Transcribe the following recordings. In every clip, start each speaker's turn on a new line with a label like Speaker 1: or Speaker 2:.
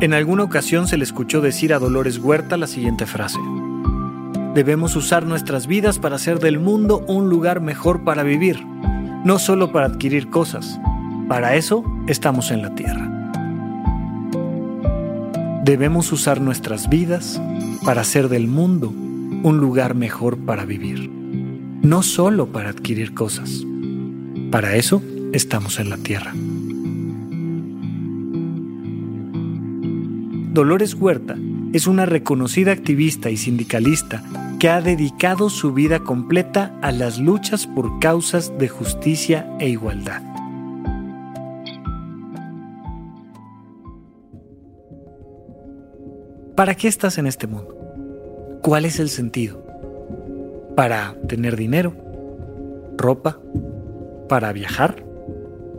Speaker 1: En alguna ocasión se le escuchó decir a Dolores Huerta la siguiente frase. Debemos usar nuestras vidas para hacer del mundo un lugar mejor para vivir, no solo para adquirir cosas. Para eso estamos en la Tierra. Debemos usar nuestras vidas para hacer del mundo un lugar mejor para vivir, no solo para adquirir cosas. Para eso estamos en la Tierra. Dolores Huerta es una reconocida activista y sindicalista que ha dedicado su vida completa a las luchas por causas de justicia e igualdad. ¿Para qué estás en este mundo? ¿Cuál es el sentido? ¿Para tener dinero? ¿Ropa? ¿Para viajar?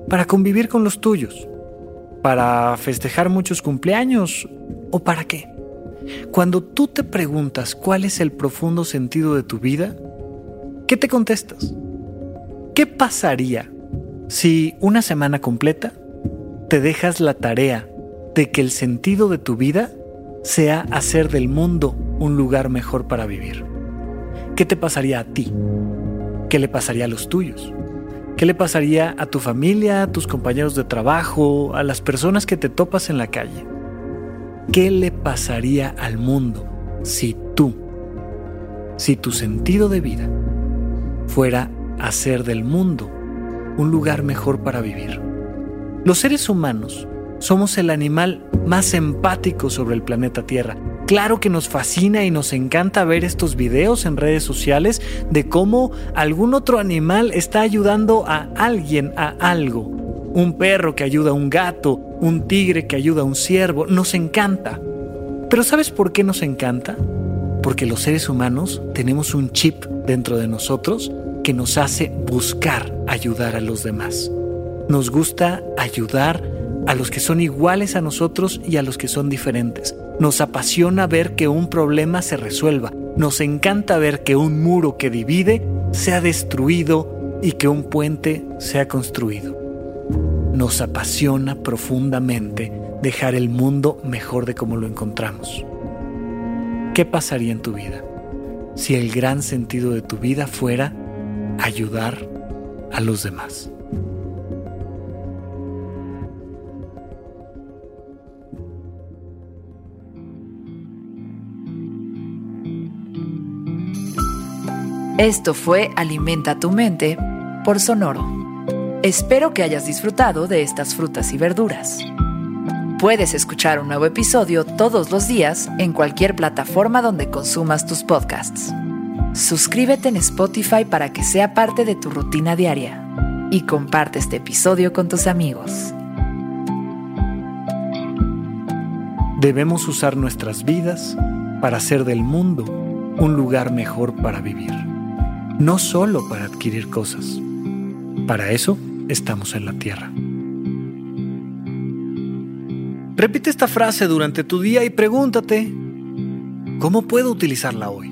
Speaker 1: ¿Para convivir con los tuyos? ¿Para festejar muchos cumpleaños o para qué? Cuando tú te preguntas cuál es el profundo sentido de tu vida, ¿qué te contestas? ¿Qué pasaría si una semana completa te dejas la tarea de que el sentido de tu vida sea hacer del mundo un lugar mejor para vivir? ¿Qué te pasaría a ti? ¿Qué le pasaría a los tuyos? ¿Qué le pasaría a tu familia, a tus compañeros de trabajo, a las personas que te topas en la calle? ¿Qué le pasaría al mundo si tú, si tu sentido de vida fuera hacer del mundo un lugar mejor para vivir? Los seres humanos somos el animal más empático sobre el planeta Tierra Claro que nos fascina y nos encanta ver estos videos en redes sociales de cómo algún otro animal está ayudando a alguien a algo. Un perro que ayuda a un gato, un tigre que ayuda a un ciervo, nos encanta. Pero ¿sabes por qué nos encanta? Porque los seres humanos tenemos un chip dentro de nosotros que nos hace buscar ayudar a los demás. Nos gusta ayudar a los que son iguales a nosotros y a los que son diferentes. Nos apasiona ver que un problema se resuelva. Nos encanta ver que un muro que divide sea destruido y que un puente sea construido. Nos apasiona profundamente dejar el mundo mejor de como lo encontramos. ¿Qué pasaría en tu vida si el gran sentido de tu vida fuera ayudar a los demás?
Speaker 2: Esto fue Alimenta tu mente por Sonoro. Espero que hayas disfrutado de estas frutas y verduras. Puedes escuchar un nuevo episodio todos los días en cualquier plataforma donde consumas tus podcasts. Suscríbete en Spotify para que sea parte de tu rutina diaria y comparte este episodio con tus amigos.
Speaker 1: Debemos usar nuestras vidas para hacer del mundo un lugar mejor para vivir no solo para adquirir cosas. Para eso estamos en la Tierra. Repite esta frase durante tu día y pregúntate, ¿cómo puedo utilizarla hoy?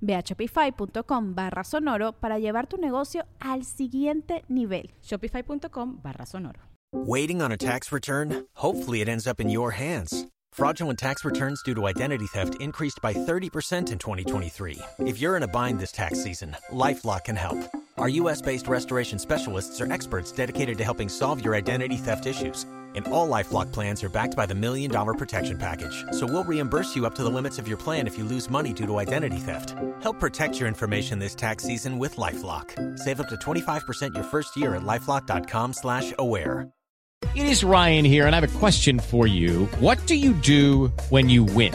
Speaker 3: Ve a shopify.com barra sonoro para llevar tu negocio al siguiente nivel.
Speaker 4: Shopify.com barra sonoro.
Speaker 5: Waiting on a tax return? Hopefully it ends up in your hands. Fraudulent tax returns due to identity theft increased by 30% in 2023. If you're in a bind this tax season, LifeLock can help. Our U.S.-based restoration specialists are experts dedicated to helping solve your identity theft issues and all LifeLock plans are backed by the Million Dollar Protection Package. So we'll reimburse you up to the limits of your plan if you lose money due to identity theft. Help protect your information this tax season with LifeLock. Save up to 25% your first year at LifeLock.com slash aware.
Speaker 6: It is Ryan here, and I have a question for you. What do you do when you win?